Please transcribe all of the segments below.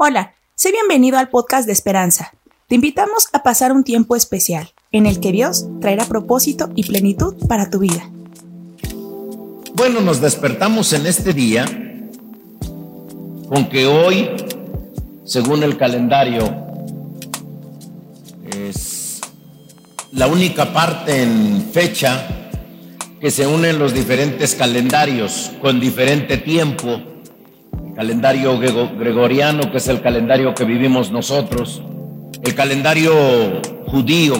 Hola, sé bienvenido al podcast de Esperanza. Te invitamos a pasar un tiempo especial en el que Dios traerá propósito y plenitud para tu vida. Bueno, nos despertamos en este día con que hoy, según el calendario, es la única parte en fecha que se unen los diferentes calendarios con diferente tiempo calendario gregoriano, que es el calendario que vivimos nosotros, el calendario judío,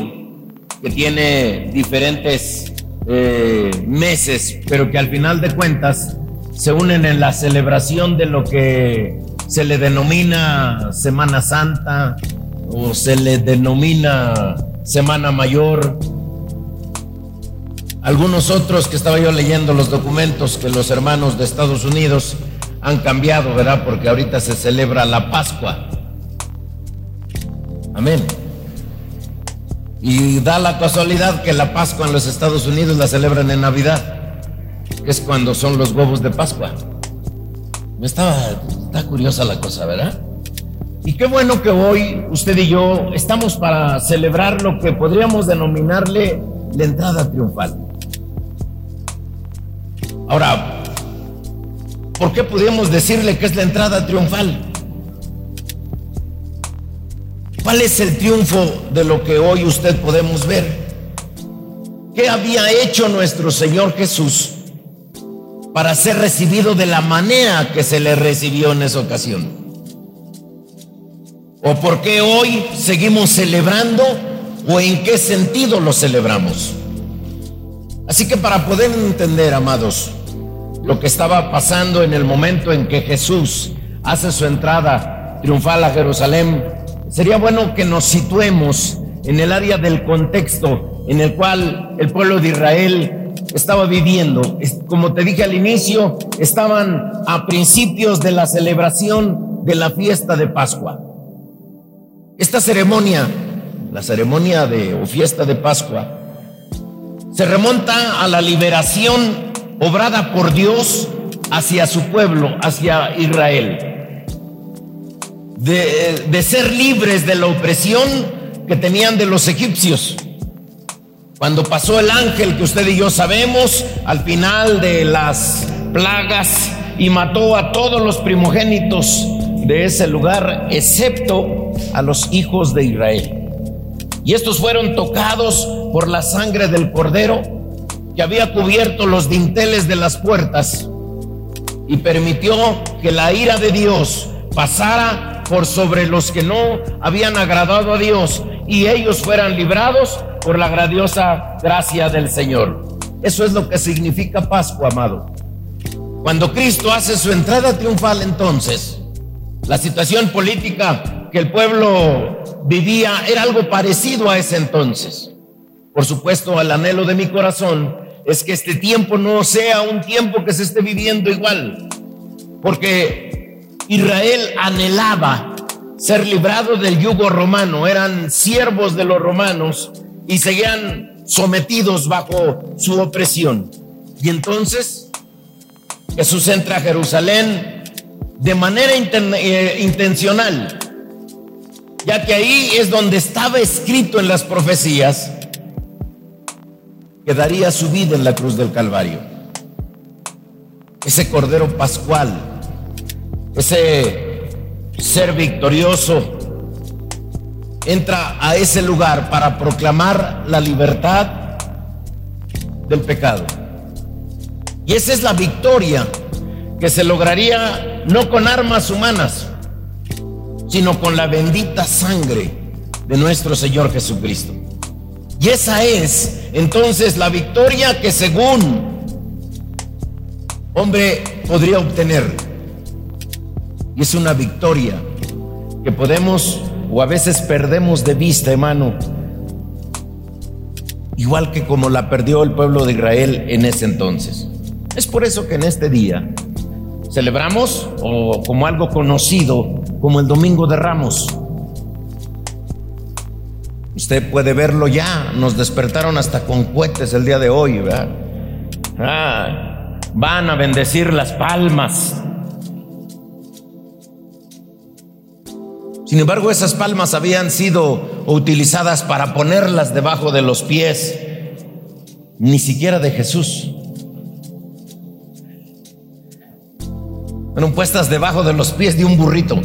que tiene diferentes eh, meses, pero que al final de cuentas se unen en la celebración de lo que se le denomina Semana Santa o se le denomina Semana Mayor. Algunos otros que estaba yo leyendo los documentos que los hermanos de Estados Unidos han cambiado, ¿verdad? Porque ahorita se celebra la Pascua. Amén. Y da la casualidad que la Pascua en los Estados Unidos la celebran en Navidad, que es cuando son los huevos de Pascua. Me estaba, está curiosa la cosa, ¿verdad? Y qué bueno que hoy usted y yo estamos para celebrar lo que podríamos denominarle la entrada triunfal. Ahora, ¿Por qué podríamos decirle que es la entrada triunfal? ¿Cuál es el triunfo de lo que hoy usted podemos ver? ¿Qué había hecho nuestro Señor Jesús para ser recibido de la manera que se le recibió en esa ocasión? ¿O por qué hoy seguimos celebrando o en qué sentido lo celebramos? Así que para poder entender, amados, lo que estaba pasando en el momento en que Jesús hace su entrada triunfal a Jerusalén, sería bueno que nos situemos en el área del contexto en el cual el pueblo de Israel estaba viviendo. Como te dije al inicio, estaban a principios de la celebración de la fiesta de Pascua. Esta ceremonia, la ceremonia de o fiesta de Pascua, se remonta a la liberación obrada por Dios hacia su pueblo, hacia Israel. De, ser libres de la opresión que tenían de los egipcios. Cuando pasó el ángel que usted y yo sabemos al final de las plagas y mató a todos los primogénitos de ese lugar, excepto a los hijos de Israel. Y estos fueron tocados por la sangre del cordero que había cubierto los dinteles de las puertas y permitió que la ira de Dios pasara por sobre los que no habían agradado a Dios y ellos fueran librados por la grandiosa gracia del Señor. Eso es lo que significa Pascua, amado. Cuando Cristo hace su entrada triunfal entonces, la situación política que el pueblo vivía era algo parecido a ese entonces. Por supuesto, al anhelo de mi corazón es que este tiempo no sea un tiempo que se esté viviendo igual. Porque Israel anhelaba ser librado del yugo romano, eran siervos de los romanos y seguían sometidos bajo su opresión. Y entonces Jesús entra a Jerusalén de manera eh, intencional, ya que ahí es donde estaba escrito en las profecías que daría su vida en la cruz del Calvario. Ese Cordero Pascual, ese ser victorioso, entra a ese lugar para proclamar la libertad del pecado. Y esa es la victoria que se lograría no con armas humanas, sino con la bendita sangre de nuestro Señor Jesucristo. Y esa es entonces la victoria que según hombre podría obtener. Y es una victoria que podemos o a veces perdemos de vista, hermano. Igual que como la perdió el pueblo de Israel en ese entonces. Es por eso que en este día celebramos o como algo conocido como el Domingo de Ramos Usted puede verlo ya. Nos despertaron hasta con cohetes el día de hoy. Ah, van a bendecir las palmas. Sin embargo, esas palmas habían sido utilizadas para ponerlas debajo de los pies, ni siquiera de Jesús. Fueron puestas debajo de los pies de un burrito,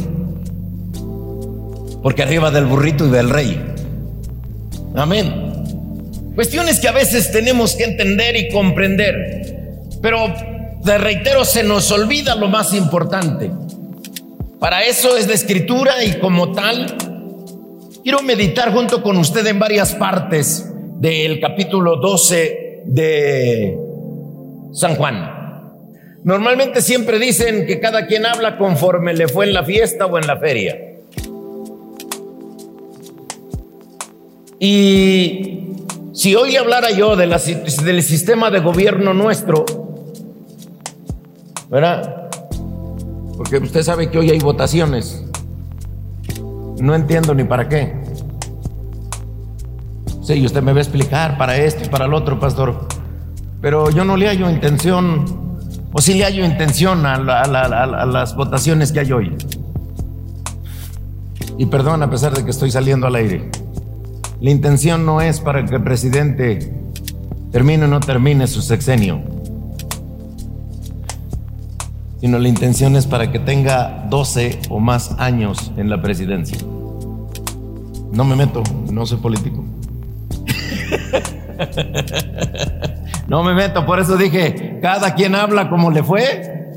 porque arriba del burrito iba el rey. Amén. Cuestiones que a veces tenemos que entender y comprender, pero de reitero se nos olvida lo más importante. Para eso es la escritura y como tal, quiero meditar junto con usted en varias partes del capítulo 12 de San Juan. Normalmente siempre dicen que cada quien habla conforme le fue en la fiesta o en la feria. Y si hoy hablara yo de del sistema de gobierno nuestro, ¿verdad? Porque usted sabe que hoy hay votaciones. No entiendo ni para qué. Sí, usted me va a explicar para esto y para el otro, pastor. Pero yo no le hallo intención, o sí le hallo intención a las votaciones que hay hoy. Y perdón a pesar de que estoy saliendo al aire. La intención no es para que el presidente termine o no termine su sexenio sino la intención es para que tenga 12 o más años en la presidencia. No me meto, no soy político. no me meto, por eso dije, cada quien habla como le fue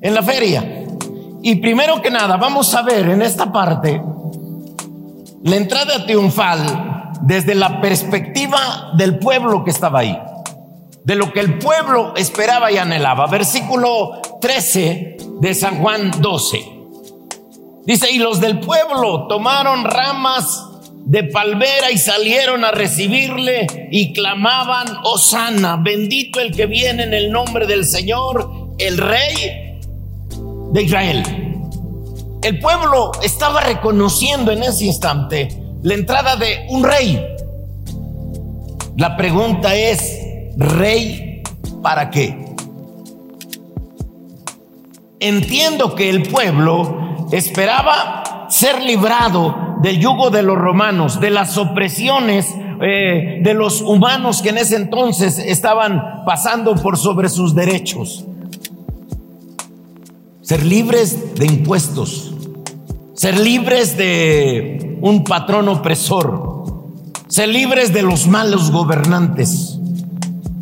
en la feria. Y primero que nada, vamos a ver en esta parte la entrada triunfal desde la perspectiva del pueblo que estaba ahí de lo que el pueblo esperaba y anhelaba. Versículo 13 de San Juan 12. Dice, y los del pueblo tomaron ramas de palmera y salieron a recibirle y clamaban, Osana, bendito el que viene en el nombre del Señor, el rey de Israel. El pueblo estaba reconociendo en ese instante la entrada de un rey. La pregunta es, ¿Rey para qué? Entiendo que el pueblo esperaba ser librado del yugo de los romanos, de las opresiones eh, de los humanos que en ese entonces estaban pasando por sobre sus derechos. Ser libres de impuestos, ser libres de un patrón opresor, ser libres de los malos gobernantes.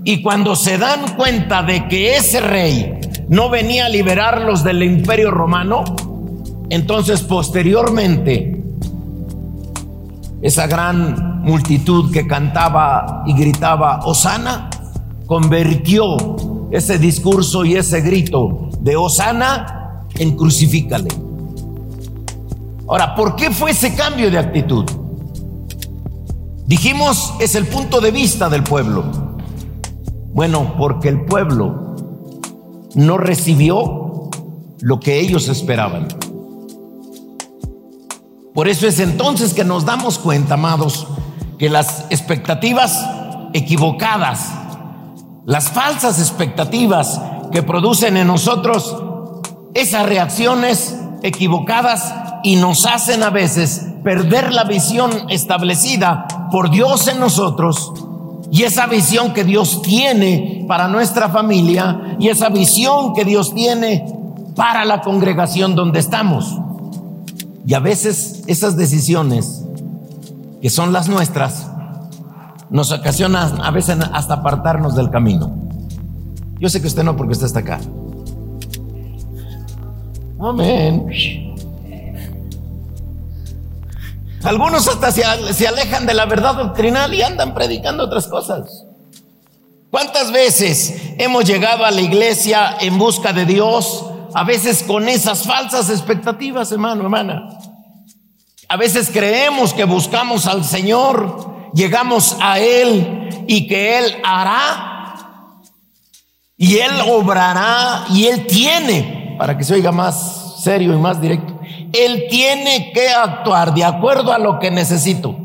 Y cuando se dan cuenta de que ese rey no venía a liberarlos del imperio romano, entonces posteriormente esa gran multitud que cantaba y gritaba Osana convirtió ese discurso y ese grito de Osana en crucifícale. Ahora, ¿por qué fue ese cambio de actitud? Dijimos, es el punto de vista del pueblo. Bueno, porque el pueblo no recibió lo que ellos esperaban. Por eso es entonces que nos damos cuenta, amados, que las expectativas equivocadas, las falsas expectativas que producen en nosotros esas reacciones equivocadas y nos hacen a veces perder la visión establecida por Dios en nosotros y esa visión que Dios tiene para nuestra familia y esa visión que Dios tiene para la congregación donde estamos. Y a veces esas decisiones que son las nuestras nos ocasionan a veces hasta apartarnos del camino. Yo sé que usted no porque usted está acá. Amén. Algunos hasta se, alejan de la verdad doctrinal y andan predicando otras cosas. ¿Cuántas veces hemos llegado a la iglesia en busca de Dios? A veces con esas falsas expectativas, hermano, hermana. A veces creemos que buscamos al Señor, llegamos a Él y que Él hará y Él obrará y Él tiene, para que se oiga más serio y más directo, él tiene que actuar de acuerdo a lo que necesito.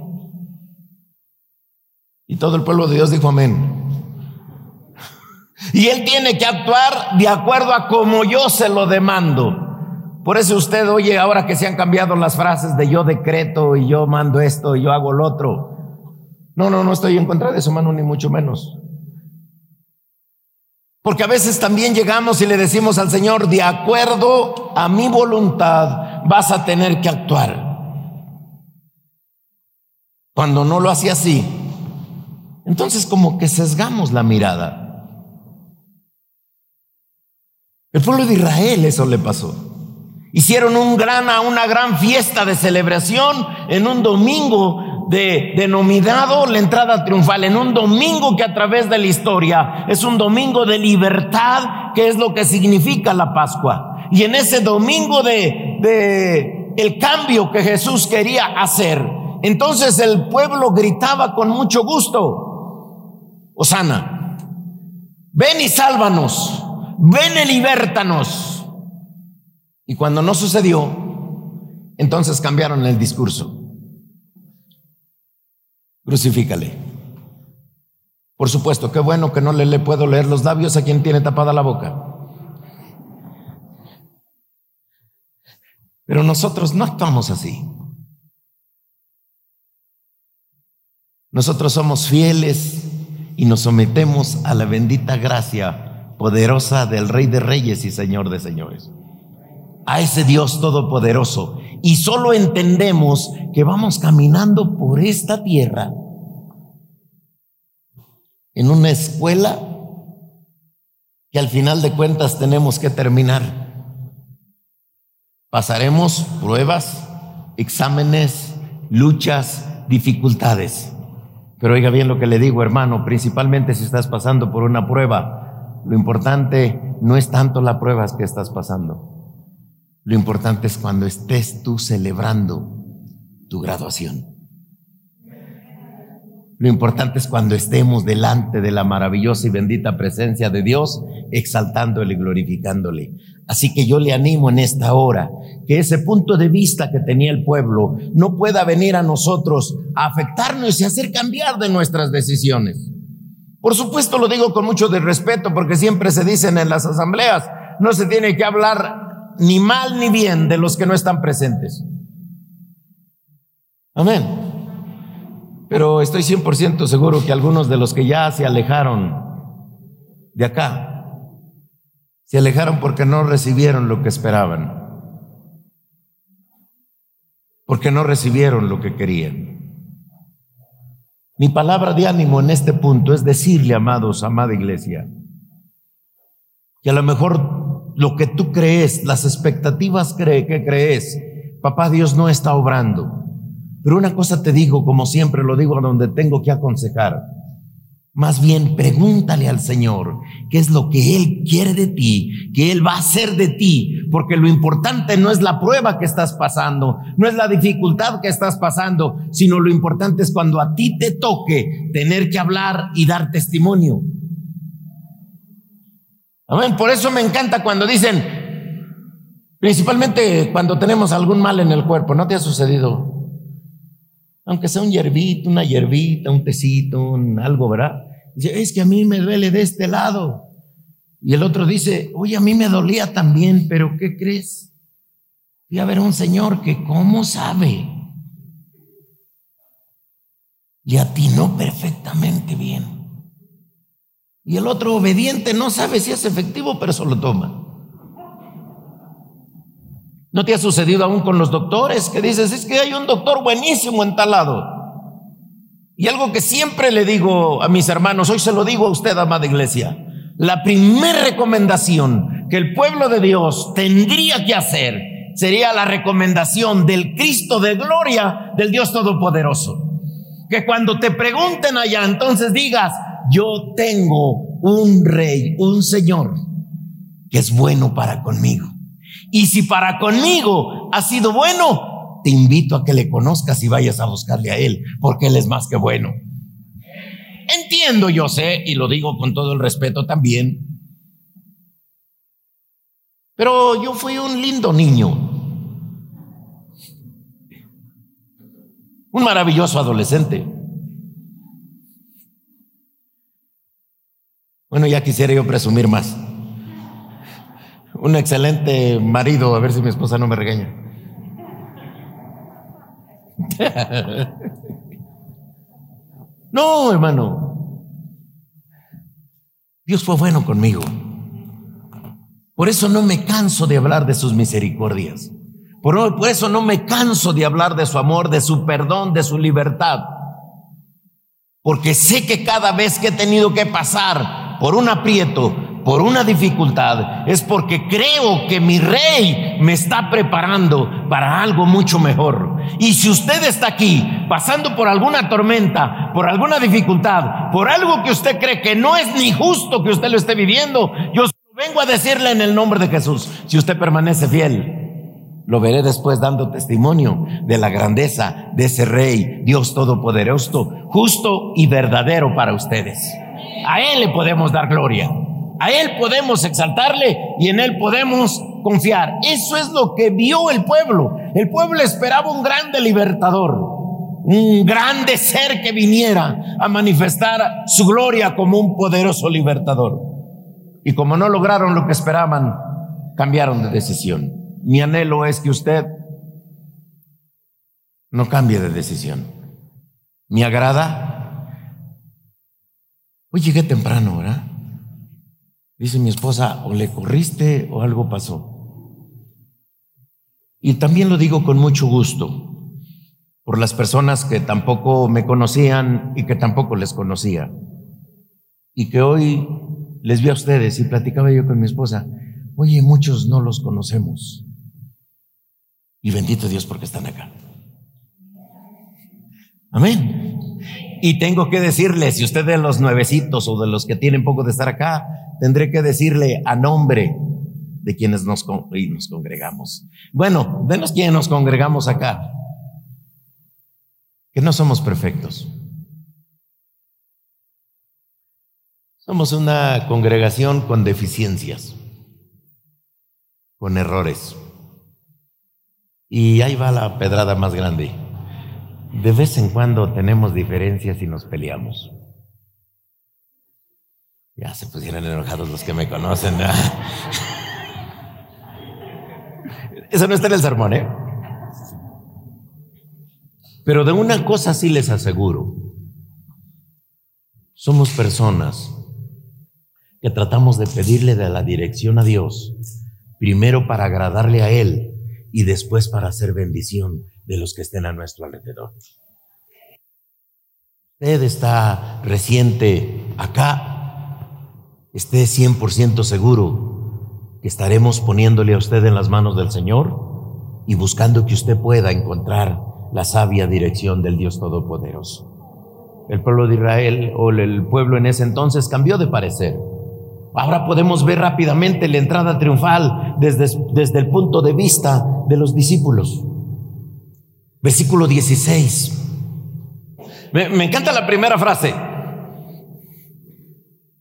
Y todo el pueblo de Dios dijo amén. Y Él tiene que actuar de acuerdo a como yo se lo demando. Por eso usted oye ahora que se han cambiado las frases de yo decreto y yo mando esto y yo hago lo otro. No, no, no estoy en contra de eso, mano, ni mucho menos. Porque a veces también llegamos y le decimos al Señor, de acuerdo a mi voluntad, vas a tener que actuar. Cuando no lo hace así, entonces como que sesgamos la mirada. El pueblo de Israel eso le pasó. Hicieron un gran, una gran fiesta de celebración en un domingo de, denominado la entrada triunfal, en un domingo que a través de la historia es un domingo de libertad, que es lo que significa la Pascua. Y en ese domingo de, de el cambio que Jesús quería hacer, entonces el pueblo gritaba con mucho gusto, Osana, ven y sálvanos, ven y libértanos. Y cuando no sucedió, entonces cambiaron el discurso. Crucifícale. Por supuesto, qué bueno que no le, le puedo leer los labios a quien tiene tapada la boca. Pero nosotros no actuamos así. Nosotros somos fieles y nos sometemos a la bendita gracia poderosa del Rey de Reyes y Señor de Señores a ese Dios todopoderoso. Y solo entendemos que vamos caminando por esta tierra en una escuela que al final de cuentas tenemos que terminar. Pasaremos pruebas, exámenes, luchas, dificultades. Pero oiga bien lo que le digo, hermano, principalmente si estás pasando por una prueba, lo importante no es tanto la prueba que estás pasando. Lo importante es cuando estés tú celebrando tu graduación. Lo importante es cuando estemos delante de la maravillosa y bendita presencia de Dios, exaltándole y glorificándole. Así que yo le animo en esta hora que ese punto de vista que tenía el pueblo no pueda venir a nosotros a afectarnos y hacer cambiar de nuestras decisiones. Por supuesto lo digo con mucho de respeto porque siempre se dicen en las asambleas, no se tiene que hablar ni mal ni bien de los que no están presentes. Amén. Pero estoy 100% seguro que algunos de los que ya se alejaron de acá, se alejaron porque no recibieron lo que esperaban, porque no recibieron lo que querían. Mi palabra de ánimo en este punto es decirle, amados, amada iglesia, que a lo mejor lo que tú crees, las expectativas cree, que crees, papá Dios no está obrando. Pero una cosa te digo, como siempre lo digo donde tengo que aconsejar. Más bien pregúntale al Señor qué es lo que Él quiere de ti, que Él va a hacer de ti, porque lo importante no es la prueba que estás pasando, no es la dificultad que estás pasando, sino lo importante es cuando a ti te toque tener que hablar y dar testimonio. Amén. Por eso me encanta cuando dicen, principalmente cuando tenemos algún mal en el cuerpo, ¿no te ha sucedido? Aunque sea un hierbito, una hierbita, un tecito, un algo, ¿verdad? Dice, es que a mí me duele de este lado. Y el otro dice, oye, a mí me dolía también, pero ¿qué crees? Fui a ver a un señor que, ¿cómo sabe? Le atinó perfectamente bien. Y el otro obediente no sabe si es efectivo, pero eso lo toma. ¿No te ha sucedido aún con los doctores que dices, es que hay un doctor buenísimo en tal lado? Y algo que siempre le digo a mis hermanos, hoy se lo digo a usted, amada iglesia, la primera recomendación que el pueblo de Dios tendría que hacer sería la recomendación del Cristo de gloria del Dios Todopoderoso. Que cuando te pregunten allá, entonces digas, yo tengo un rey, un señor, que es bueno para conmigo. Y si para conmigo ha sido bueno, te invito a que le conozcas y vayas a buscarle a él, porque él es más que bueno. Entiendo, yo sé, y lo digo con todo el respeto también, pero yo fui un lindo niño, un maravilloso adolescente. Bueno, ya quisiera yo presumir más. Un excelente marido, a ver si mi esposa no me regaña. No, hermano. Dios fue bueno conmigo. Por eso no me canso de hablar de sus misericordias. Por, por, eso no me canso de hablar de su amor, de su perdón, de su libertad. Porque sé que cada vez que he tenido que pasar por un aprieto, por una dificultad, es porque creo que mi rey me está preparando para algo mucho mejor. Y si usted está aquí pasando por alguna tormenta, por alguna dificultad, por algo que usted cree que no es ni justo que usted lo esté viviendo, yo vengo a decirle en el nombre de Jesús, si usted permanece fiel, lo veré después dando testimonio de la grandeza de ese Rey, Dios Todopoderoso, justo y verdadero para ustedes. A Él le podemos dar gloria, a Él podemos exaltarle y en Él podemos confiar. Eso es lo que vio el pueblo. El pueblo esperaba un grande libertador, un grande ser que viniera a manifestar su gloria como un poderoso libertador. Y como no lograron lo que esperaban, cambiaron de decisión. Mi anhelo es que usted no cambie de decisión. ¿Me agrada? Hoy llegué temprano, ¿verdad? Dice mi esposa, o le corriste o algo pasó. Y también lo digo con mucho gusto por las personas que tampoco me conocían y que tampoco les conocía. Y que hoy les vi a ustedes y platicaba yo con mi esposa, oye, muchos no los conocemos. Y bendito Dios porque están acá. Amén. Y tengo que decirle, si usted de los nuevecitos o de los que tienen poco de estar acá, tendré que decirle a nombre de quienes nos, nos congregamos. Bueno, de los quienes nos congregamos acá, que no somos perfectos. Somos una congregación con deficiencias, con errores. Y ahí va la pedrada más grande. De vez en cuando tenemos diferencias y nos peleamos. Ya se pusieron enojados los que me conocen. Eso no está en el sermón, ¿eh? Pero de una cosa sí les aseguro. Somos personas que tratamos de pedirle de la dirección a Dios, primero para agradarle a Él y después para hacer bendición de los que estén a nuestro alrededor. Usted está reciente acá, esté 100% seguro que estaremos poniéndole a usted en las manos del Señor y buscando que usted pueda encontrar la sabia dirección del Dios Todopoderoso. El pueblo de Israel o el pueblo en ese entonces cambió de parecer. Ahora podemos ver rápidamente la entrada triunfal desde, desde el punto de vista de los discípulos. Versículo 16. Me, me encanta la primera frase.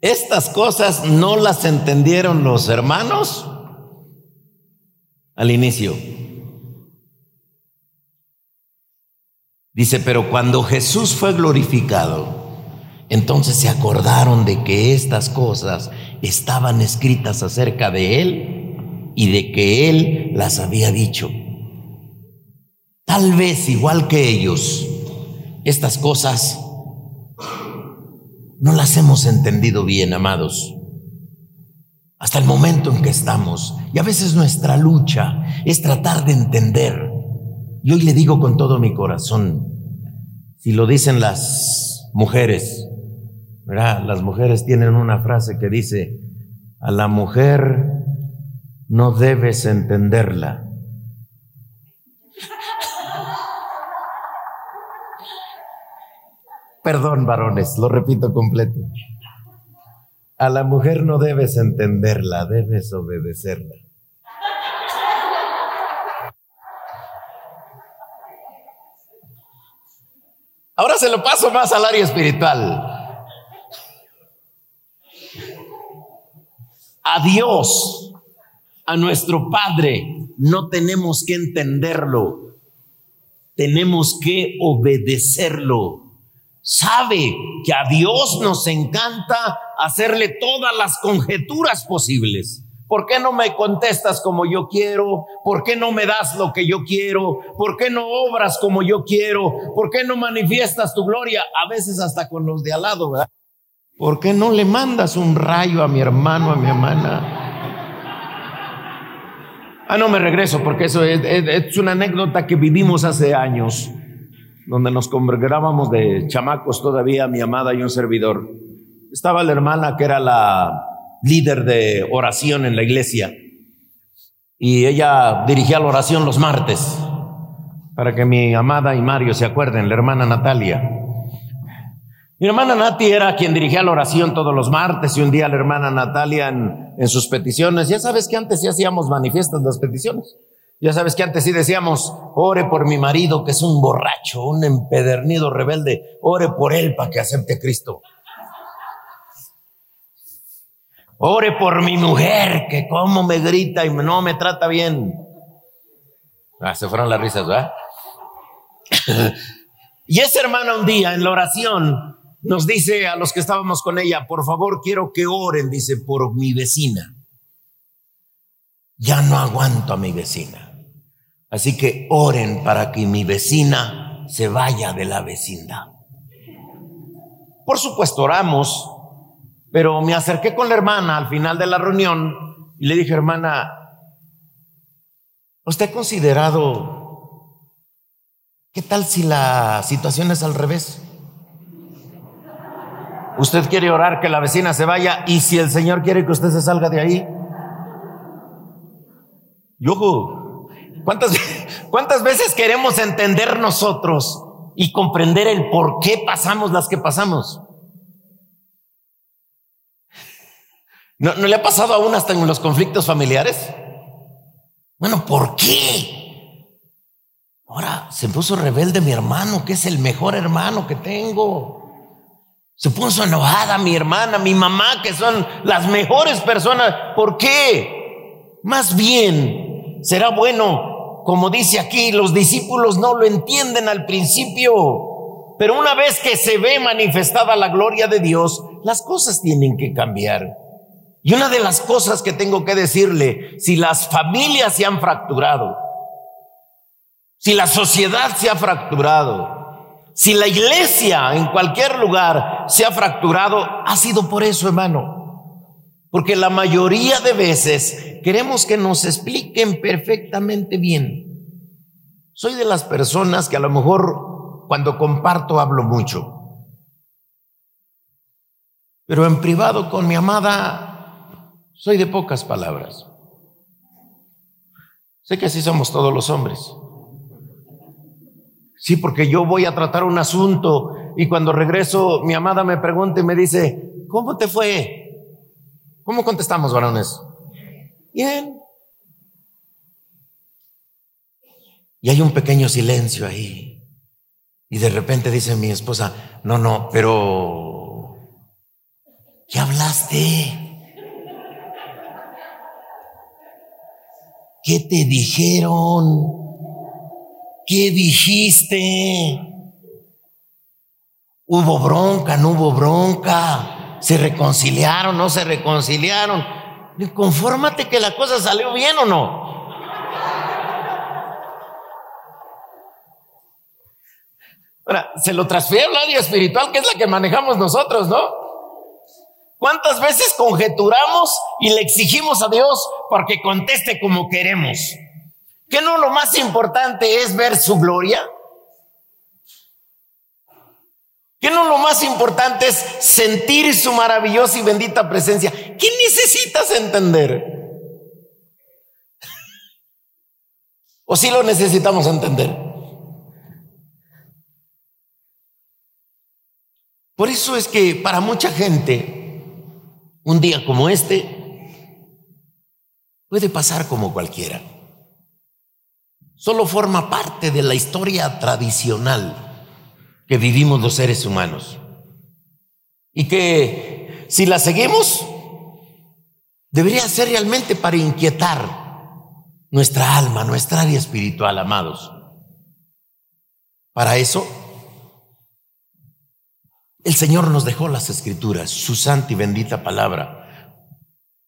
Estas cosas no las entendieron los hermanos al inicio. Dice, pero cuando Jesús fue glorificado, entonces se acordaron de que estas cosas estaban escritas acerca de Él y de que Él las había dicho. Tal vez igual que ellos, estas cosas no las hemos entendido bien, amados. Hasta el momento en que estamos. Y a veces nuestra lucha es tratar de entender. Y hoy le digo con todo mi corazón, si lo dicen las mujeres, las mujeres tienen una frase que dice, a la mujer no debes entenderla. Perdón, varones, lo repito completo. A la mujer no debes entenderla, debes obedecerla. Ahora se lo paso más al área espiritual. a Dios, a nuestro Padre, no tenemos que entenderlo, tenemos que obedecerlo. Sabe que a Dios nos encanta hacerle todas las conjeturas posibles, ¿Por qué no me contestas como yo quiero? ¿Por qué no me das lo que yo quiero? ¿Por qué no obras como yo quiero? ¿Por qué no manifiestas tu gloria? A veces hasta con los de al lado, ¿verdad? ¿Por qué no le mandas un rayo a mi hermano, a mi hermana? Ah, no me regreso porque eso es, es una anécdota que vivimos hace años, donde nos congregábamos de chamacos todavía, mi amada y un servidor. Estaba la hermana que era la líder de oración en la iglesia. Y ella dirigía la oración los martes, para que mi amada y Mario se acuerden, la hermana Natalia. Mi hermana Nati era quien dirigía la oración todos los martes y un día la hermana Natalia en, sus peticiones, ya sabes que antes sí hacíamos manifiestas las peticiones. Ya sabes que antes sí decíamos, ore por mi marido que es un borracho, un empedernido rebelde, ore por él para que acepte Cristo. Ore por mi mujer, que como me grita y no me trata bien. Ah, se fueron las risas, ¿verdad? y esa hermana un día en la oración nos dice a los que estábamos con ella, por favor quiero que oren, dice, por mi vecina. Ya no aguanto a mi vecina. Así que oren para que mi vecina se vaya de la vecindad. Por supuesto, oramos, pero me acerqué con la hermana al final de la reunión y le dije, hermana, ¿usted ha considerado qué tal si la situación es al revés? Usted quiere orar que la vecina se vaya y si el Señor quiere que usted se salga de ahí. Y ojo, ¿cuántas, ¿cuántas veces queremos entender nosotros y comprender el por qué pasamos las que pasamos? ¿No, le ha pasado aún hasta en los conflictos familiares? Bueno, ¿por qué? Ahora se puso rebelde mi hermano, que es el mejor hermano que tengo. Se puso enojada mi hermana, mi mamá, que son las mejores personas. ¿Por qué? Más bien, será bueno, como dice aquí, los discípulos no lo entienden al principio, pero una vez que se ve manifestada la gloria de Dios, las cosas tienen que cambiar. Y una de las cosas que tengo que decirle, si las familias se han fracturado, si la sociedad se ha fracturado, si la iglesia en cualquier lugar se ha fracturado, ha sido por eso, hermano. Porque la mayoría de veces queremos que nos expliquen perfectamente bien. Soy de las personas que a lo mejor cuando comparto hablo mucho. Pero en privado con mi amada soy de pocas palabras. Sé que así somos todos los hombres. Sí, porque yo voy a tratar un asunto y cuando regreso mi amada me pregunta y me dice, ¿cómo te fue? ¿Cómo contestamos, varones? Bien. Y hay un pequeño silencio ahí. Y de repente dice mi esposa, no, no, pero ¿qué hablaste? ¿Qué te dijeron? ¿Qué dijiste? ¿Hubo bronca? ¿No hubo bronca? ¿Se reconciliaron? ¿No se reconciliaron? Confórmate que la cosa salió bien o no. Ahora, se lo transfiere al área espiritual, que es la que manejamos nosotros, ¿no? ¿Cuántas veces conjeturamos y le exigimos a Dios porque conteste como queremos? ¿Que no lo más importante es ver su gloria? ¿Que no lo más importante es sentir su maravillosa y bendita presencia? ¿Qué necesitas entender? ¿O si lo necesitamos entender? Por eso es que para mucha gente un día como este puede pasar como cualquiera. Solo forma parte de la historia tradicional que vivimos los seres humanos. Y que si la seguimos, debería ser realmente para inquietar nuestra alma, nuestra área espiritual, amados. Para eso el Señor nos dejó las escrituras, su santa y bendita palabra,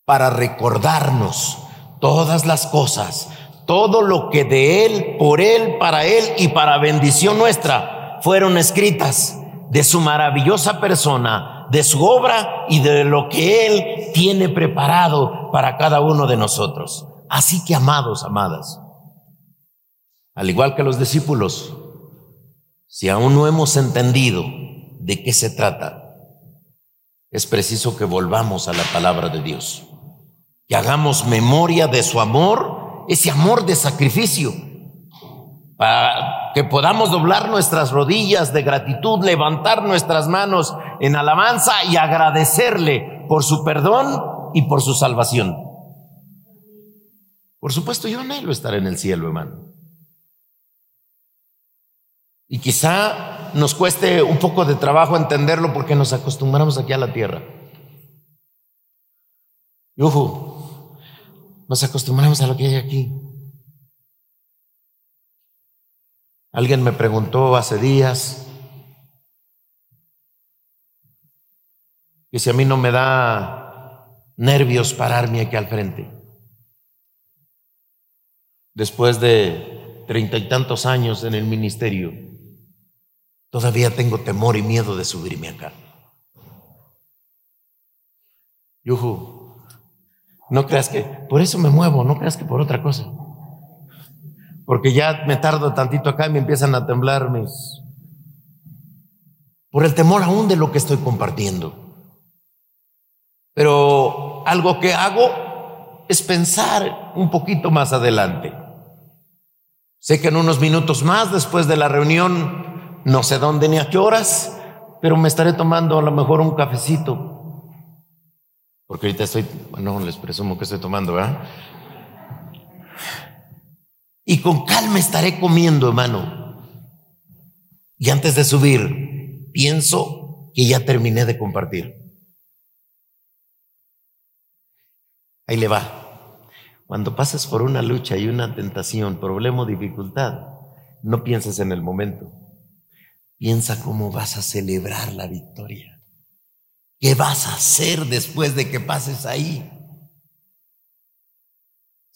para recordarnos todas las cosas, todo lo que de Él, por Él, para Él y para bendición nuestra fueron escritas de su maravillosa persona, de su obra y de lo que Él tiene preparado para cada uno de nosotros. Así que, amados, amadas, al igual que los discípulos, si aún no hemos entendido de qué se trata, es preciso que volvamos a la palabra de Dios, que hagamos memoria de su amor, ese amor de sacrificio, para que podamos doblar nuestras rodillas de gratitud, levantar nuestras manos en alabanza y agradecerle por su perdón y por su salvación. Por supuesto, yo anhelo estar en el cielo, hermano. Y quizá nos cueste un poco de trabajo entenderlo porque nos acostumbramos aquí a la tierra. Y nos acostumbramos a lo que hay aquí. Alguien me preguntó hace días que si a mí no me da nervios pararme aquí al frente. Después de treinta y tantos años en el ministerio, Todavía tengo temor y miedo de subirme acá. Yuhu, no creas que, por eso me muevo, no creas que por otra cosa. Porque ya me tardo tantito acá y me empiezan a temblar mis... Por el temor aún de lo que estoy compartiendo. Pero algo que hago es pensar un poquito más adelante. Sé que en unos minutos más, después de la reunión, no sé dónde ni a qué horas, pero me estaré tomando a lo mejor un cafecito. Porque ahorita estoy, bueno, les presumo que estoy tomando, ¿verdad? Y con calma estaré comiendo, hermano. Y antes de subir, pienso que ya terminé de compartir. Ahí le va. Cuando pases por una lucha y una tentación, problema o dificultad, no pienses en el momento. Piensa cómo vas a celebrar la victoria. ¿Qué vas a hacer después de que pases ahí?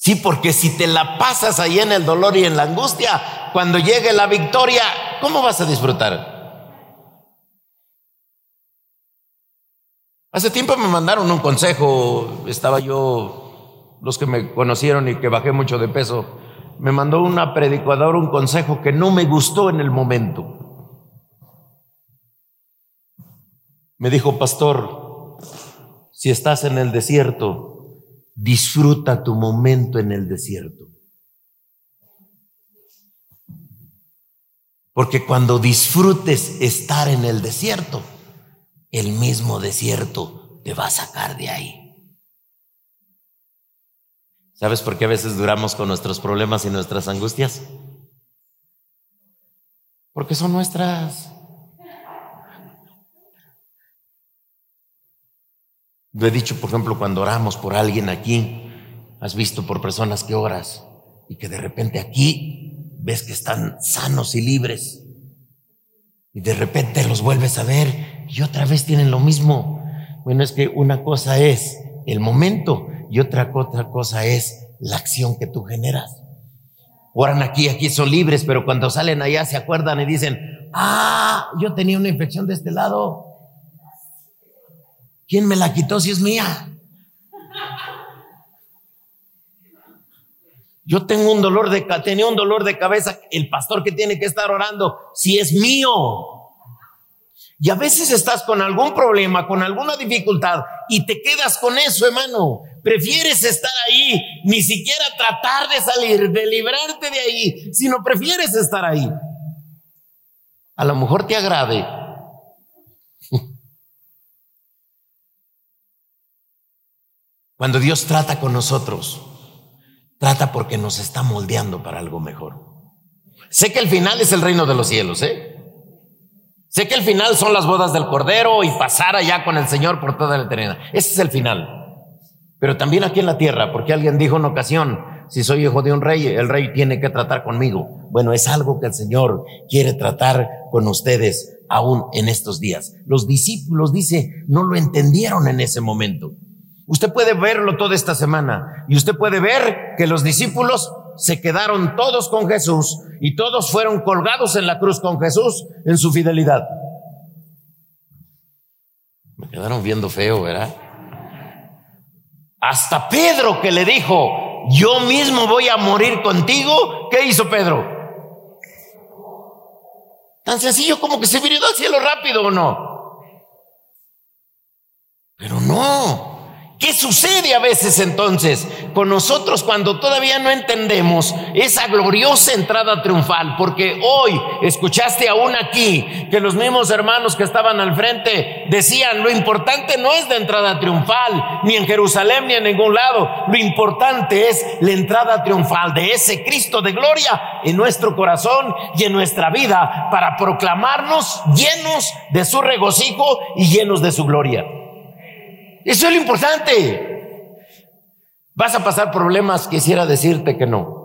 Sí, porque si te la pasas ahí en el dolor y en la angustia, cuando llegue la victoria, ¿cómo vas a disfrutar? Hace tiempo me mandaron un consejo, estaba yo, los que me conocieron y que bajé mucho de peso, me mandó una predicadora un consejo que no me gustó en el momento. Me dijo, pastor, si estás en el desierto, disfruta tu momento en el desierto. Porque cuando disfrutes estar en el desierto, el mismo desierto te va a sacar de ahí. ¿Sabes por qué a veces duramos con nuestros problemas y nuestras angustias? Porque son nuestras. Lo he dicho, por ejemplo, cuando oramos por alguien aquí, has visto por personas que oras y que de repente aquí ves que están sanos y libres y de repente los vuelves a ver y otra vez tienen lo mismo. Bueno, es que una cosa es el momento y otra, otra cosa es la acción que tú generas. Oran aquí, aquí son libres, pero cuando salen allá se acuerdan y dicen, ah, yo tenía una infección de este lado ¿Quién me la quitó si es mía? Yo tengo un dolor de tenía un dolor de cabeza, el pastor que tiene que estar orando, si es mío. Y a veces estás con algún problema, con alguna dificultad y te quedas con eso, hermano. Prefieres estar ahí, ni siquiera tratar de salir, de librarte de ahí, sino prefieres estar ahí. A lo mejor te agrade, Cuando Dios trata con nosotros, trata porque nos está moldeando para algo mejor. Sé que el final es el reino de los cielos, ¿eh? Sé que el final son las bodas del Cordero y pasar allá con el Señor por toda la eternidad. Ese es el final. Pero también aquí en la tierra, porque alguien dijo en ocasión, si soy hijo de un rey, el rey tiene que tratar conmigo. Bueno, es algo que el Señor quiere tratar con ustedes aún en estos días. Los discípulos, dice, no lo entendieron en ese momento. Usted puede verlo toda esta semana y usted puede ver que los discípulos se quedaron todos con Jesús y todos fueron colgados en la cruz con Jesús en su fidelidad. Me quedaron viendo feo, ¿verdad? Hasta Pedro que le dijo, yo mismo voy a morir contigo. ¿Qué hizo Pedro? Tan sencillo como que se vino al cielo rápido o no. Pero no. ¿Qué sucede a veces entonces con nosotros cuando todavía no entendemos esa gloriosa entrada triunfal? Porque hoy escuchaste aún aquí que los mismos hermanos que estaban al frente decían, lo importante no es la entrada triunfal, ni en Jerusalén ni en ningún lado, lo importante es la entrada triunfal de ese Cristo de gloria en nuestro corazón y en nuestra vida para proclamarnos llenos de su regocijo y llenos de su gloria. Eso es lo importante. Vas a pasar problemas, quisiera decirte que no.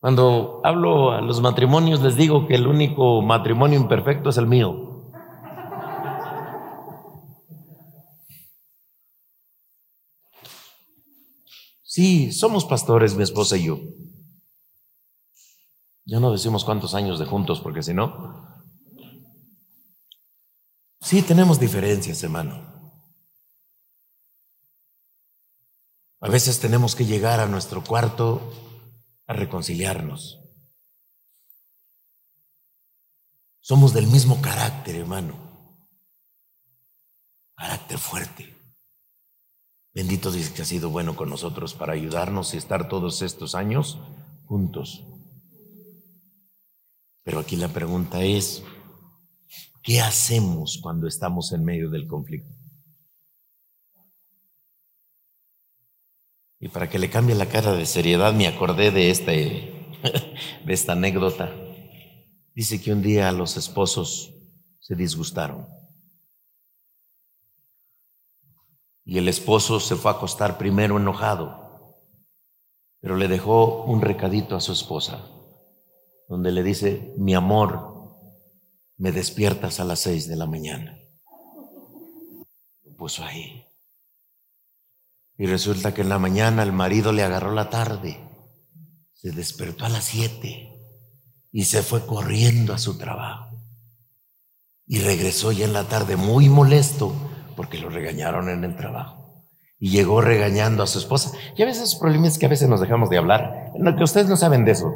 Cuando hablo a los matrimonios les digo que el único matrimonio imperfecto es el mío. Sí, somos pastores, mi esposa y yo. Ya no decimos cuántos años de juntos, porque si no, Sí, tenemos diferencias, hermano. A veces tenemos que llegar a nuestro cuarto a reconciliarnos. Somos del mismo carácter, hermano. Carácter fuerte. Bendito Dios que ha sido bueno con nosotros para ayudarnos y estar todos estos años juntos. Pero aquí la pregunta es, ¿Qué hacemos cuando estamos en medio del conflicto? Y para que le cambie la cara de seriedad, me acordé de, este, de esta anécdota. Dice que un día los esposos se disgustaron. Y el esposo se fue a acostar primero enojado, pero le dejó un recadito a su esposa, donde le dice, mi amor, me despiertas a las seis de la mañana. Lo puso ahí. Y resulta que en la mañana el marido le agarró la tarde, se despertó a las siete y se fue corriendo a su trabajo. Y regresó ya en la tarde muy molesto porque lo regañaron en el trabajo. Y llegó regañando a su esposa. Y a veces el problema que a veces nos dejamos de hablar. No, que ustedes no saben de eso.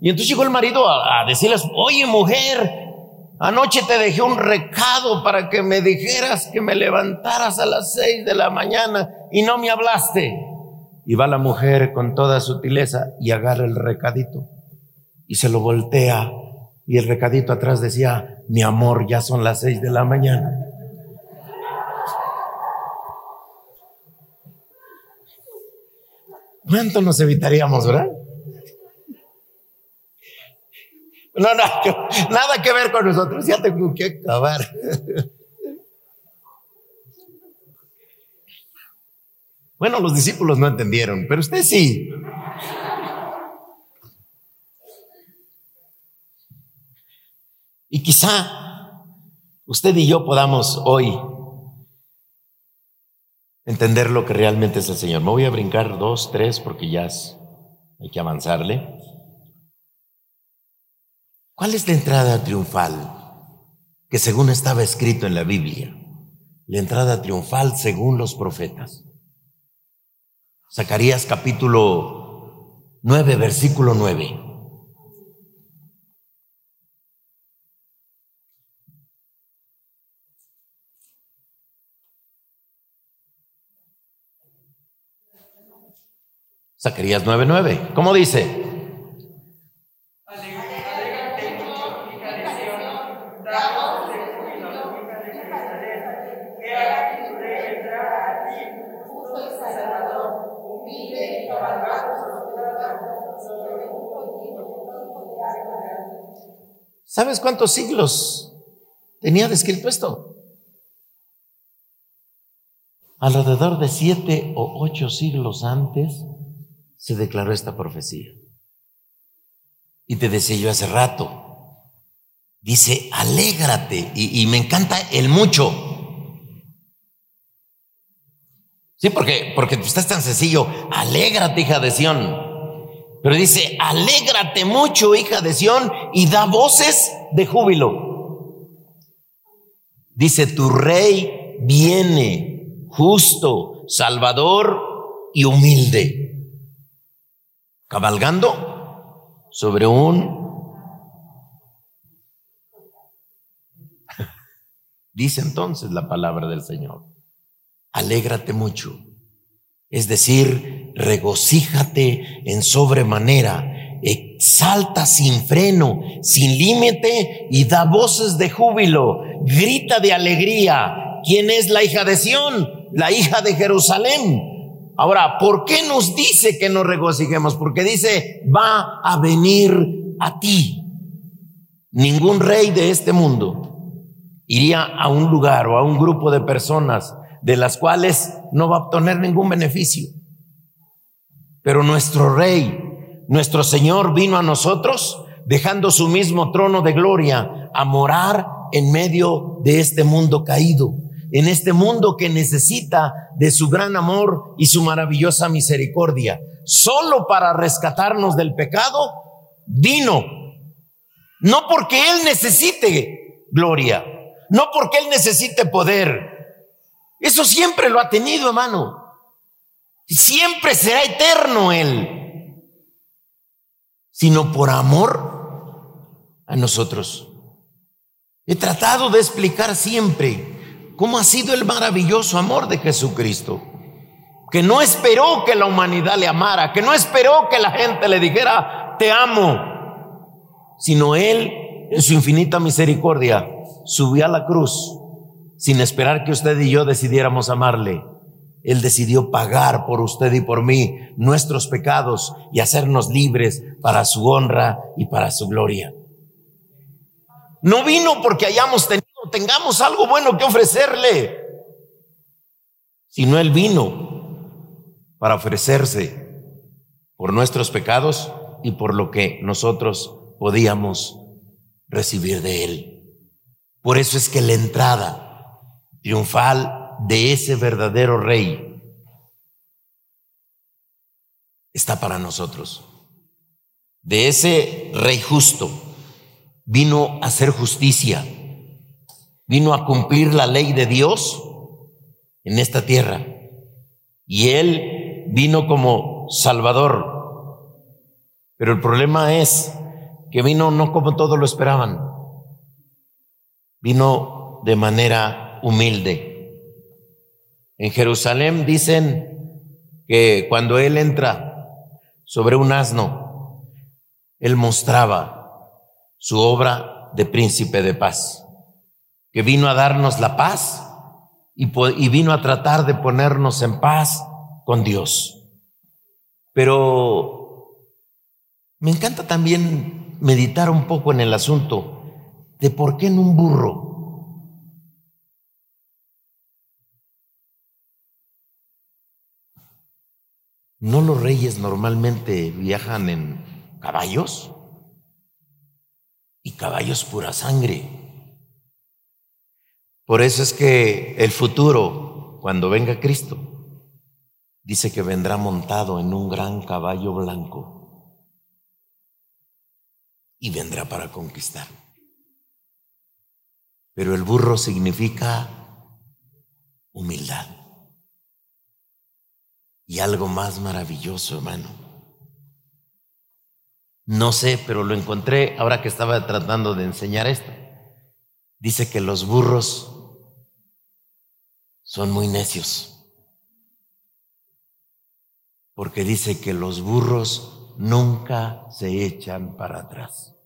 Y entonces llegó el marido a, decirles, oye mujer, anoche te dejé un recado para que me dijeras que me levantaras a las seis de la mañana y no me hablaste. Y va la mujer con toda sutileza y agarra el recadito y se lo voltea y el recadito atrás decía, mi amor, ya son las seis de la mañana. ¿Cuánto nos evitaríamos, verdad? No, no, nada que ver con nosotros, ya tengo que acabar. Bueno, los discípulos no entendieron, pero usted sí. Y quizá usted y yo podamos hoy entender lo que realmente es el Señor. Me voy a brincar dos, tres, porque ya hay que avanzarle. ¿Cuál es la entrada triunfal que según estaba escrito en la Biblia? La entrada triunfal según los profetas. Zacarías capítulo 9, versículo 9. Zacarías 9:9. ¿Cómo dice? ¿Sabes cuántos siglos tenía descrito esto? Alrededor de siete o ocho siglos antes se declaró esta profecía. Y te decía yo hace rato, dice, alégrate. Y, y me encanta el mucho. Sí, porque, porque estás tan sencillo, alégrate, hija de Sión. Pero dice, alégrate mucho, hija de Sión, y da voces de júbilo. Dice, tu rey viene, justo, salvador y humilde, cabalgando sobre un... Dice entonces la palabra del Señor alégrate mucho. Es decir, regocíjate en sobremanera, exalta sin freno, sin límite y da voces de júbilo, grita de alegría. ¿Quién es la hija de Sión? La hija de Jerusalén. Ahora, ¿por qué nos dice que nos regocijemos? Porque dice, va a venir a ti. Ningún rey de este mundo iría a un lugar o a un grupo de personas de las cuales no va a obtener ningún beneficio. Pero nuestro Rey, nuestro Señor vino a nosotros dejando su mismo trono de gloria a morar en medio de este mundo caído, en este mundo que necesita de su gran amor y su maravillosa misericordia. Solo para rescatarnos del pecado, vino. No porque Él necesite gloria, no porque Él necesite poder, eso siempre lo ha tenido, hermano. Siempre será eterno Él. Sino por amor a nosotros. He tratado de explicar siempre cómo ha sido el maravilloso amor de Jesucristo. Que no esperó que la humanidad le amara, que no esperó que la gente le dijera, te amo, sino Él, en su infinita misericordia, subió a la cruz sin esperar que usted y yo decidiéramos amarle. Él decidió pagar por usted y por mí nuestros pecados y hacernos libres para su honra y para su gloria. No vino porque hayamos tenido, tengamos algo bueno que ofrecerle, sino Él vino para ofrecerse por nuestros pecados y por lo que nosotros podíamos recibir de Él. Por eso es que la entrada triunfal de ese verdadero rey está para nosotros. De ese rey justo vino a hacer justicia, vino a cumplir la ley de Dios en esta tierra. Y él vino como Salvador. Pero el problema es que vino no como todos lo esperaban. Vino de manera humilde. En Jerusalén dicen que cuando él entra sobre un asno, él mostraba su obra de príncipe de paz, que vino a darnos la paz y, vino a tratar de ponernos en paz con Dios. Pero me encanta también meditar un poco en el asunto de por qué en un burro ¿No los reyes normalmente viajan en caballos? Y caballos pura sangre. Por eso es que el futuro, cuando venga Cristo, dice que vendrá montado en un gran caballo blanco y vendrá para conquistar. Pero el burro significa humildad. Y algo más maravilloso, hermano. No sé, pero lo encontré ahora que estaba tratando de enseñar esto. Dice que los burros son muy necios. Porque dice que los burros nunca se echan para atrás.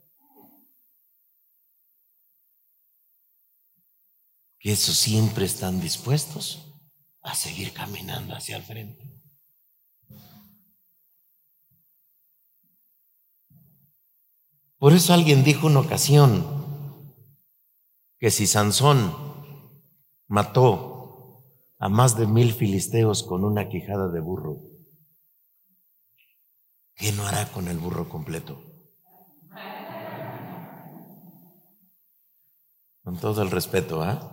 Que eso siempre están dispuestos a seguir caminando hacia el frente. Por eso alguien dijo una ocasión que si Sansón mató a más de mil filisteos con una quijada de burro, ¿qué no hará con el burro completo? Con todo el respeto, ¿ah?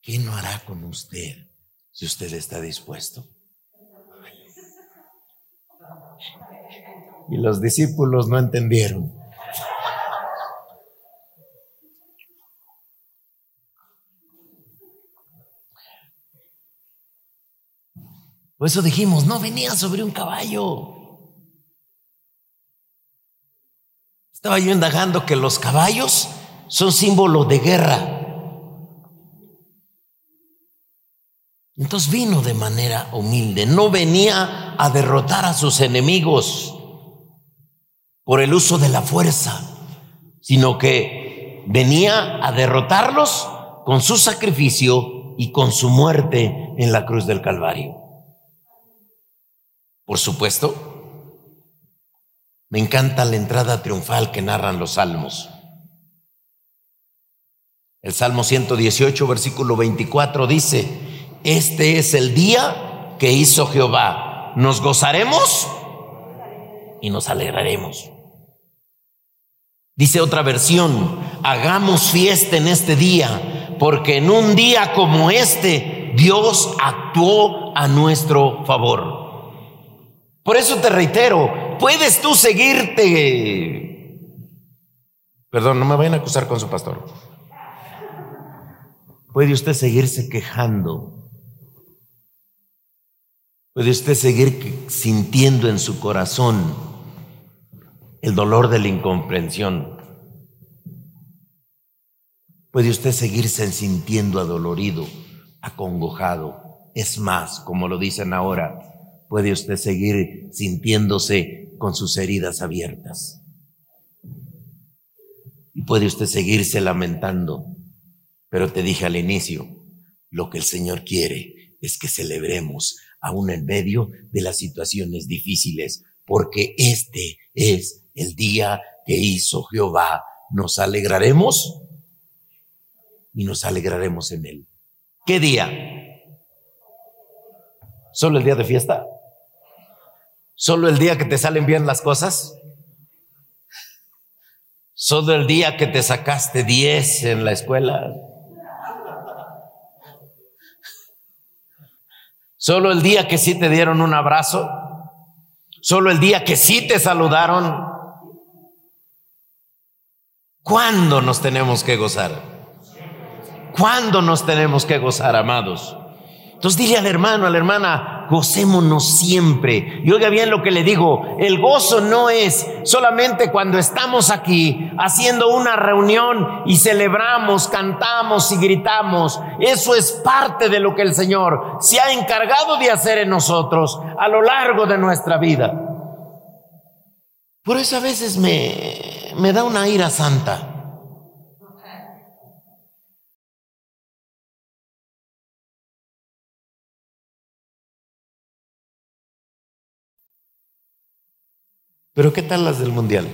¿Qué no hará con usted si usted está dispuesto? Y los discípulos no entendieron. Por eso dijimos, no venía sobre un caballo. Estaba yo indagando que los caballos son símbolos de guerra. Entonces vino de manera humilde, no venía a derrotar a sus enemigos por el uso de la fuerza, sino que venía a derrotarlos con su sacrificio y con su muerte en la cruz del Calvario. Por supuesto, me encanta la entrada triunfal que narran los salmos. El Salmo 118, versículo 24 dice, este es el día que hizo Jehová. Nos gozaremos y nos alegraremos. Dice otra versión, hagamos fiesta en este día, porque en un día como este Dios actuó a nuestro favor. Por eso te reitero, puedes tú seguirte. Perdón, no me vayan a acusar con su pastor. Puede usted seguirse quejando. Puede usted seguir sintiendo en su corazón el dolor de la incomprensión. Puede usted seguirse sintiendo adolorido, acongojado. Es más, como lo dicen ahora, puede usted seguir sintiéndose con sus heridas abiertas. Y puede usted seguirse lamentando. Pero te dije al inicio, lo que el Señor quiere es que celebremos aún en medio de las situaciones difíciles, porque este es el día que hizo Jehová. Nos alegraremos y nos alegraremos en él. ¿Qué día? ¿Solo el día de fiesta? ¿Solo el día que te salen bien las cosas? ¿Solo el día que te sacaste 10 en la escuela? ¿Solo el día que sí te dieron un abrazo? ¿Solo el día que sí te saludaron? ¿Cuándo nos tenemos que gozar? ¿Cuándo nos tenemos que gozar, amados? Entonces dile al hermano, a la hermana, gocémonos siempre. Y oiga bien lo que le digo, el gozo no es solamente cuando estamos aquí haciendo una reunión y celebramos, cantamos y gritamos. Eso es parte de lo que el Señor se ha encargado de hacer en nosotros a lo largo de nuestra vida. Por eso a veces me, me da una ira santa. Pero ¿qué tal las del Mundial?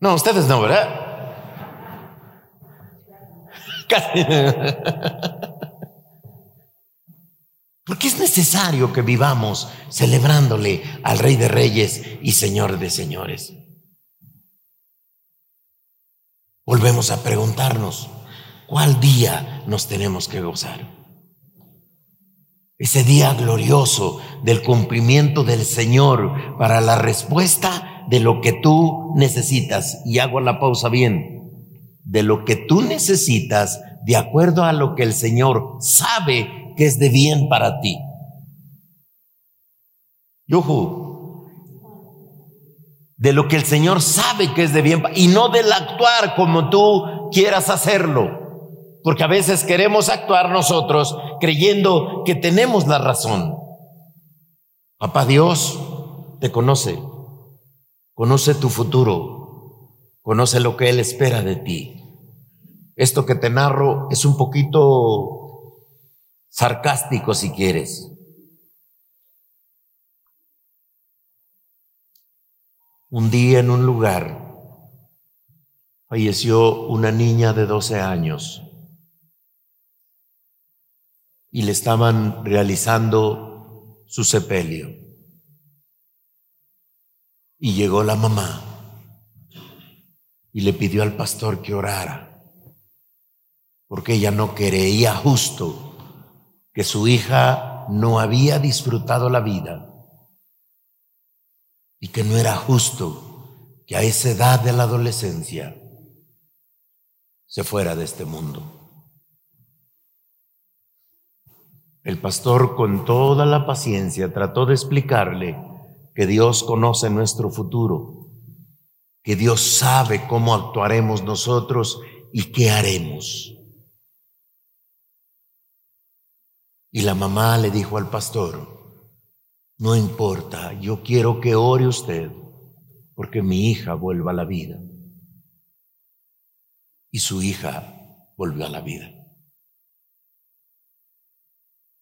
No, ustedes no, ¿verdad? Casi. Porque es necesario que vivamos celebrándole al Rey de Reyes y Señor de Señores. Volvemos a preguntarnos, ¿cuál día nos tenemos que gozar? Ese día glorioso del cumplimiento del Señor para la respuesta de lo que tú necesitas. Y hago la pausa bien. De lo que tú necesitas de acuerdo a lo que el Señor sabe que es de bien para ti. Yuhu. De lo que el Señor sabe que es de bien y no del actuar como tú quieras hacerlo. Porque a veces queremos actuar nosotros creyendo que tenemos la razón. Papá Dios te conoce, conoce tu futuro, conoce lo que Él espera de ti. Esto que te narro es un poquito sarcástico si quieres. Un día en un lugar falleció una niña de 12 años y le estaban realizando su sepelio. Y llegó la mamá y le pidió al pastor que orara, porque ella no creía justo que su hija no había disfrutado la vida y que no era justo que a esa edad de la adolescencia se fuera de este mundo. El pastor con toda la paciencia trató de explicarle que Dios conoce nuestro futuro, que Dios sabe cómo actuaremos nosotros y qué haremos. Y la mamá le dijo al pastor, no importa, yo quiero que ore usted porque mi hija vuelva a la vida. Y su hija volvió a la vida.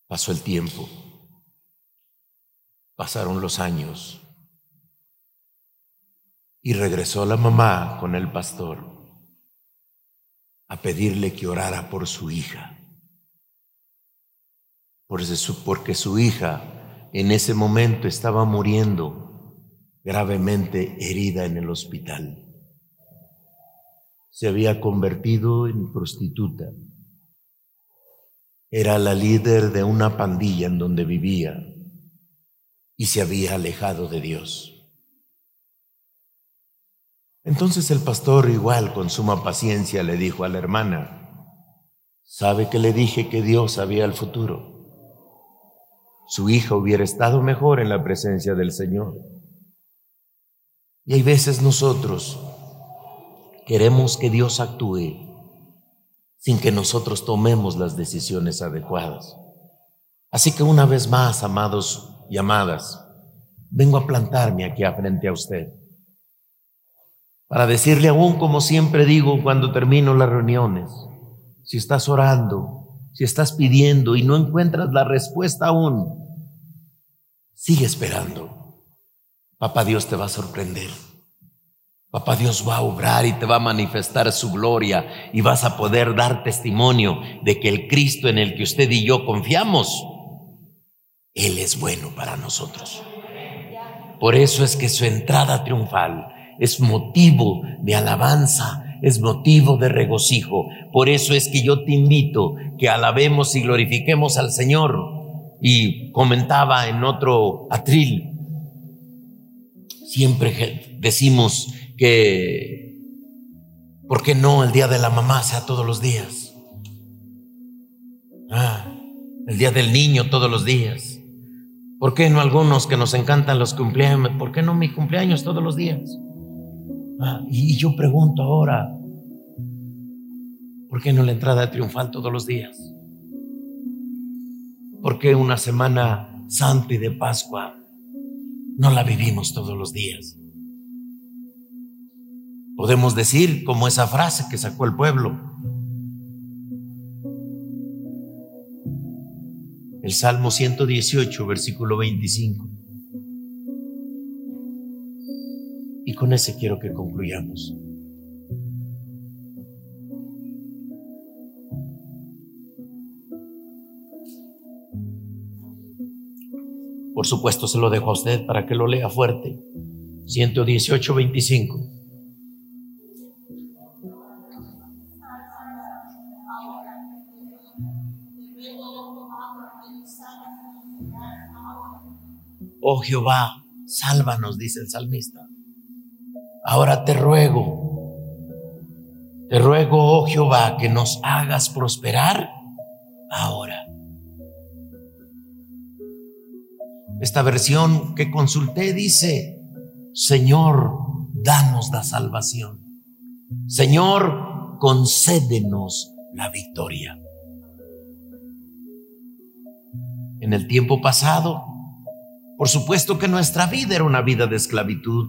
Pasó el tiempo, pasaron los años y regresó la mamá con el pastor a pedirle que orara por su hija. Porque su hija en ese momento estaba muriendo gravemente herida en el hospital. Se había convertido en prostituta era la líder de una pandilla en donde vivía y se había alejado de Dios. Entonces el pastor, igual con suma paciencia, le dijo a la hermana, ¿sabe que le dije que Dios sabía el futuro? Su hija hubiera estado mejor en la presencia del Señor. Y hay veces nosotros queremos que Dios actúe sin que nosotros tomemos las decisiones adecuadas. Así que una vez más, amados y amadas, vengo a plantarme aquí frente a usted para decirle aún como siempre digo cuando termino las reuniones, si estás orando, si estás pidiendo y no encuentras la respuesta aún, sigue esperando. Papá Dios te va a sorprender. Papá Dios va a obrar y te va a manifestar su gloria y vas a poder dar testimonio de que el Cristo en el que usted y yo confiamos, Él es bueno para nosotros. Por eso es que su entrada triunfal es motivo de alabanza, es motivo de regocijo. Por eso es que yo te invito que alabemos y glorifiquemos al Señor. Y comentaba en otro atril, siempre decimos que, ¿por qué no el día de la mamá sea todos los días? Ah, el día del niño todos los días. ¿Por qué no algunos que nos encantan los cumpleaños? ¿Por qué no mi cumpleaños todos los días? Ah, y yo pregunto ahora, ¿por qué no la entrada triunfal todos los días? ¿Por qué una semana santa y de Pascua no la vivimos todos los días? Podemos decir como esa frase que sacó el pueblo. El Salmo 118, versículo 25. Y con ese quiero que concluyamos. Por supuesto, se lo dejo a usted para que lo lea fuerte. 118, 25. Jehová, sálvanos, dice el salmista. Ahora te ruego, te ruego, oh Jehová, que nos hagas prosperar ahora. Esta versión que consulté dice, Señor, danos la salvación. Señor, concédenos la victoria. En el tiempo pasado, por supuesto que nuestra vida era una vida de esclavitud.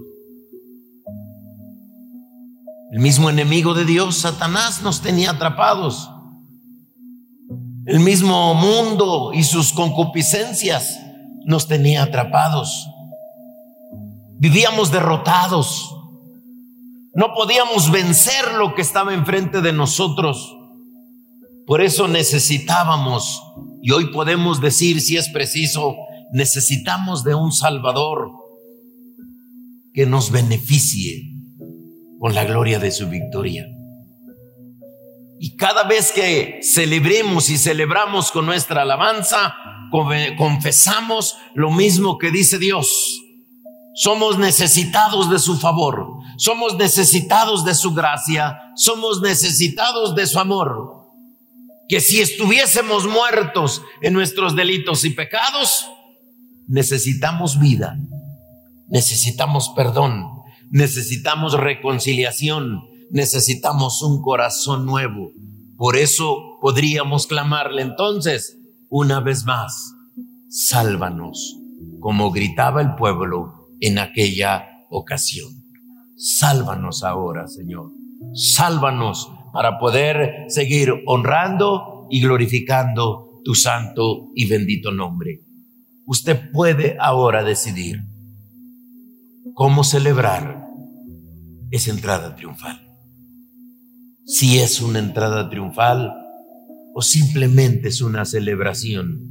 El mismo enemigo de Dios, Satanás, nos tenía atrapados. El mismo mundo y sus concupiscencias nos tenía atrapados. Vivíamos derrotados. No podíamos vencer lo que estaba enfrente de nosotros. Por eso necesitábamos, y hoy podemos decir si es preciso, necesitamos de un Salvador que nos beneficie, con la gloria de su victoria. Y cada vez que celebremos y celebramos con nuestra alabanza, confesamos lo mismo que dice Dios. Somos necesitados de su favor, somos necesitados de su gracia, somos necesitados de su amor. Que si estuviésemos muertos en nuestros delitos y pecados, necesitamos vida, necesitamos perdón, necesitamos reconciliación, necesitamos un corazón nuevo. Por eso podríamos clamarle entonces una vez más, sálvanos, como gritaba el pueblo en aquella ocasión. Sálvanos ahora, Señor. Sálvanos para poder seguir honrando y glorificando tu santo y bendito nombre. Usted puede ahora decidir cómo celebrar esa entrada triunfal si es una entrada triunfal o simplemente es una celebración,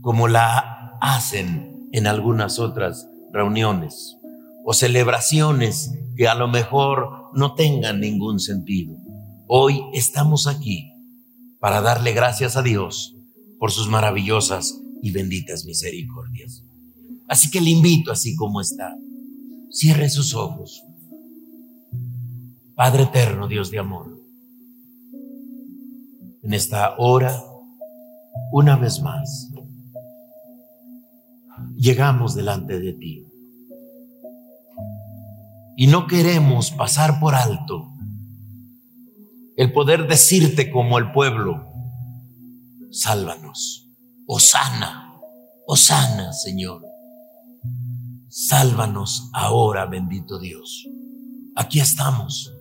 como la hacen en algunas otras reuniones o celebraciones que a lo mejor no tengan ningún sentido. Hoy estamos aquí para darle gracias a Dios por sus maravillosas y benditas misericordias. Así que le invito así como está. Cierre sus ojos. Padre eterno, Dios de amor, en esta hora, una vez más, llegamos delante de ti y no queremos pasar por alto el poder decirte como el pueblo, sálvanos, Osana, Osana, Señor, sálvanos ahora, bendito Dios. Aquí estamos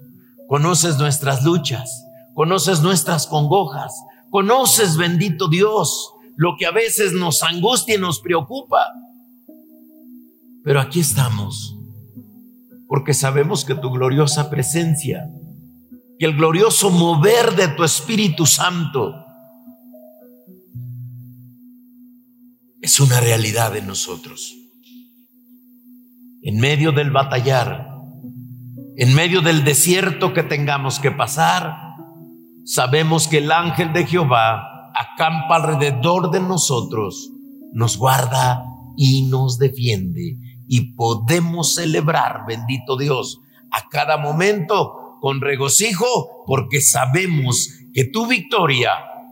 Conoces nuestras luchas, conoces nuestras congojas, conoces, bendito Dios, lo que a veces nos angustia y nos preocupa. Pero aquí estamos, porque sabemos que tu gloriosa presencia y el glorioso mover de tu Espíritu Santo es una realidad en nosotros. En medio del batallar, en medio del desierto que tengamos que pasar, sabemos que el ángel de Jehová acampa alrededor de nosotros, nos guarda y nos defiende. Y podemos celebrar, bendito Dios, a cada momento con regocijo, porque sabemos que tu victoria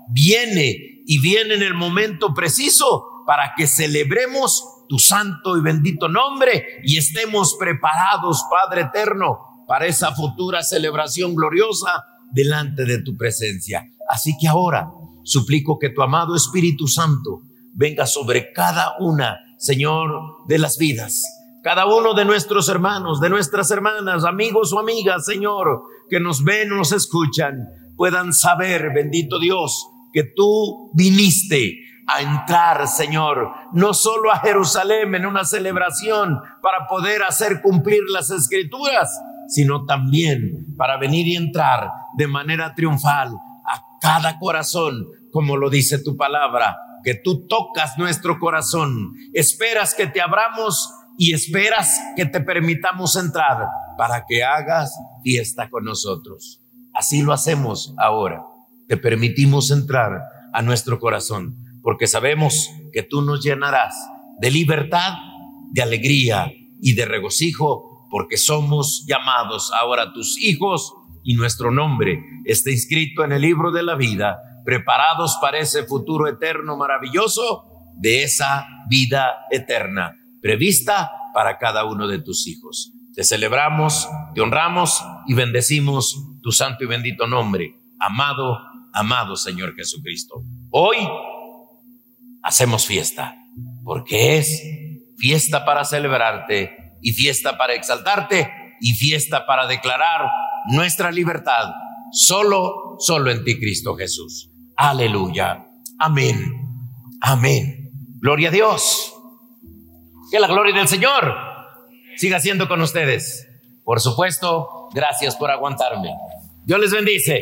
viene y viene en el momento preciso para que celebremos tu santo y bendito nombre y estemos preparados, Padre eterno, para esa futura celebración gloriosa delante de tu presencia. Así que ahora suplico que tu amado Espíritu Santo venga sobre cada una, Señor, de las vidas. Cada uno de nuestros hermanos, de nuestras hermanas, amigos o amigas, Señor, que nos ven nos escuchan, puedan saber, bendito Dios, que tú viniste a entrar, Señor, no solo a Jerusalén en una celebración para poder hacer cumplir las escrituras, sino también para venir y entrar de manera triunfal a cada corazón, como lo dice tu palabra, que tú tocas nuestro corazón, esperas que te abramos y esperas que te permitamos entrar para que hagas fiesta con nosotros. Así lo hacemos ahora. Te permitimos entrar a nuestro corazón, porque sabemos que tú nos llenarás de libertad, de alegría y de regocijo porque somos llamados ahora tus hijos y nuestro nombre está inscrito en el libro de la vida, preparados para ese futuro eterno maravilloso de esa vida eterna, prevista para cada uno de tus hijos. Te celebramos, te honramos y bendecimos tu santo y bendito nombre, amado, amado Señor Jesucristo. Hoy hacemos fiesta, porque es fiesta para celebrarte y fiesta para exaltarte y fiesta para declarar nuestra libertad solo, solo en ti, Cristo Jesús. Aleluya. Amén. Amén. Gloria a Dios. Que la gloria del Señor siga siendo con ustedes. Por supuesto, gracias por aguantarme. Dios les bendice.